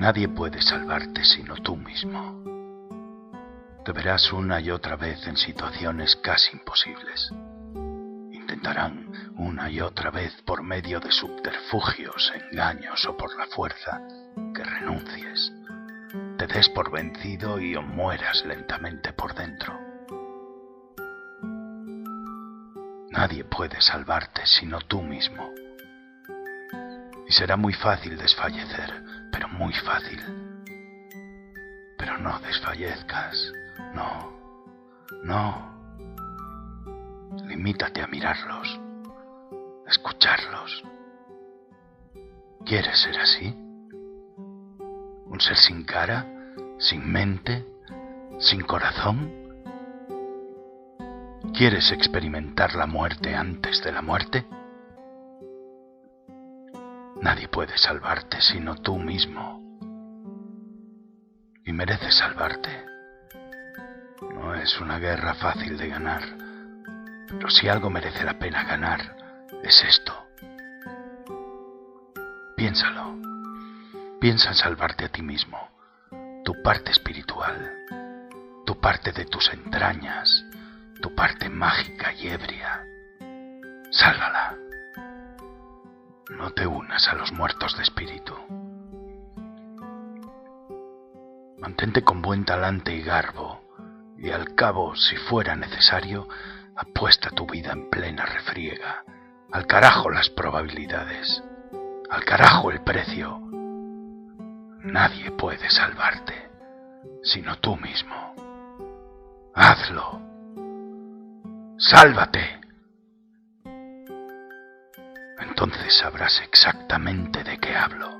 Nadie puede salvarte sino tú mismo. Te verás una y otra vez en situaciones casi imposibles. Intentarán una y otra vez por medio de subterfugios, engaños o por la fuerza que renuncies, te des por vencido y mueras lentamente por dentro. Nadie puede salvarte sino tú mismo. Y será muy fácil desfallecer, muy fácil. Pero no desfallezcas, no, no. Limítate a mirarlos, a escucharlos. ¿Quieres ser así? ¿Un ser sin cara, sin mente, sin corazón? ¿Quieres experimentar la muerte antes de la muerte? Nadie puede salvarte sino tú mismo. Y mereces salvarte. No es una guerra fácil de ganar, pero si algo merece la pena ganar, es esto. Piénsalo. Piensa en salvarte a ti mismo, tu parte espiritual, tu parte de tus entrañas, tu parte mágica y ebria. Sálvala. No te unas a los muertos de espíritu. Mantente con buen talante y garbo, y al cabo, si fuera necesario, apuesta tu vida en plena refriega. Al carajo las probabilidades. Al carajo el precio. Nadie puede salvarte, sino tú mismo. Hazlo. Sálvate. Entonces sabrás exactamente de qué hablo.